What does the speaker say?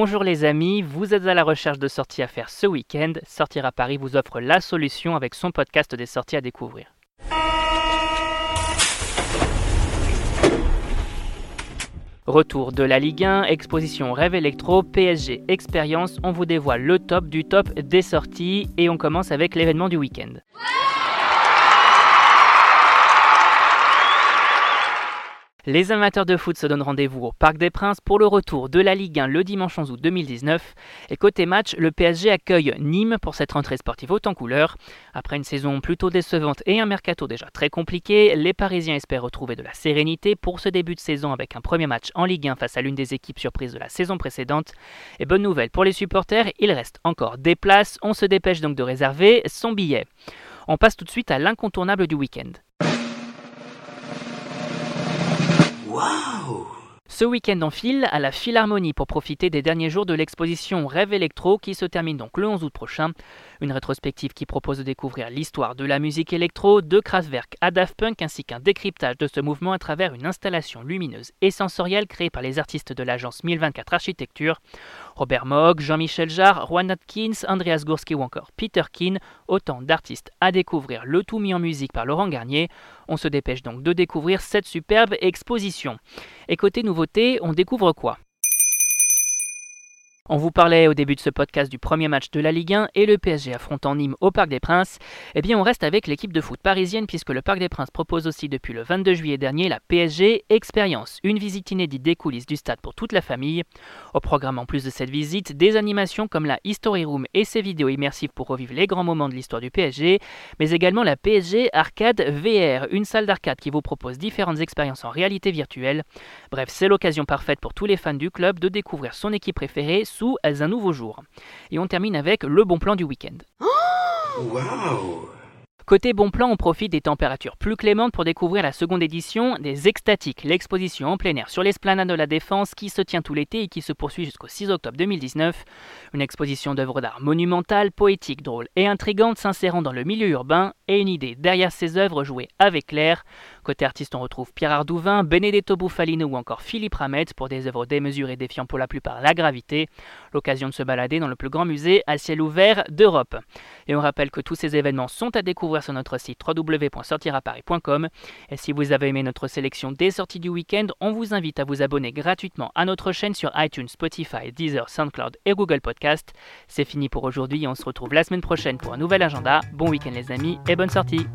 Bonjour les amis, vous êtes à la recherche de sorties à faire ce week-end. Sortir à Paris vous offre la solution avec son podcast des sorties à découvrir. Retour de la Ligue 1, exposition Rêve Electro, PSG Expérience, on vous dévoile le top du top des sorties et on commence avec l'événement du week-end. Les amateurs de foot se donnent rendez-vous au Parc des Princes pour le retour de la Ligue 1 le dimanche 11 août 2019. Et côté match, le PSG accueille Nîmes pour cette rentrée sportive haute en couleur. Après une saison plutôt décevante et un mercato déjà très compliqué, les Parisiens espèrent retrouver de la sérénité pour ce début de saison avec un premier match en Ligue 1 face à l'une des équipes surprises de la saison précédente. Et bonne nouvelle pour les supporters, il reste encore des places. On se dépêche donc de réserver son billet. On passe tout de suite à l'incontournable du week-end. Ce week-end en file à la Philharmonie pour profiter des derniers jours de l'exposition Rêve électro qui se termine donc le 11 août prochain. Une rétrospective qui propose de découvrir l'histoire de la musique électro, de Kraftwerk à Daft Punk ainsi qu'un décryptage de ce mouvement à travers une installation lumineuse et sensorielle créée par les artistes de l'agence 1024 Architecture. Robert Moog, Jean-Michel Jarre, Juan Atkins, Andreas Gursky ou encore Peter Keane, autant d'artistes à découvrir, le tout mis en musique par Laurent Garnier. On se dépêche donc de découvrir cette superbe exposition. Et côté nouveauté, on découvre quoi? On vous parlait au début de ce podcast du premier match de la Ligue 1 et le PSG affrontant Nîmes au Parc des Princes. Eh bien, on reste avec l'équipe de foot parisienne puisque le Parc des Princes propose aussi depuis le 22 juillet dernier la PSG Expérience, une visite inédite des coulisses du stade pour toute la famille. Au programme en plus de cette visite, des animations comme la History Room et ses vidéos immersives pour revivre les grands moments de l'histoire du PSG, mais également la PSG Arcade VR, une salle d'arcade qui vous propose différentes expériences en réalité virtuelle. Bref, c'est l'occasion parfaite pour tous les fans du club de découvrir son équipe préférée sous un nouveau jour. Et on termine avec le bon plan du week-end. Côté bon plan, on profite des températures plus clémentes pour découvrir la seconde édition des Extatiques, l'exposition en plein air sur l'esplanade de la Défense qui se tient tout l'été et qui se poursuit jusqu'au 6 octobre 2019. Une exposition d'œuvres d'art monumentales, poétiques, drôles et intrigantes s'insérant dans le milieu urbain et une idée derrière ces œuvres jouées avec l'air. Côté artiste, on retrouve Pierre Ardouvain, Benedetto Buffalino ou encore Philippe Ramette pour des œuvres démesurées défiant pour la plupart la gravité. L'occasion de se balader dans le plus grand musée à ciel ouvert d'Europe. Et on rappelle que tous ces événements sont à découvrir sur notre site www.sortiraparis.com. Et si vous avez aimé notre sélection des sorties du week-end, on vous invite à vous abonner gratuitement à notre chaîne sur iTunes, Spotify, Deezer, SoundCloud et Google Podcast. C'est fini pour aujourd'hui et on se retrouve la semaine prochaine pour un nouvel agenda. Bon week-end les amis et bonne sortie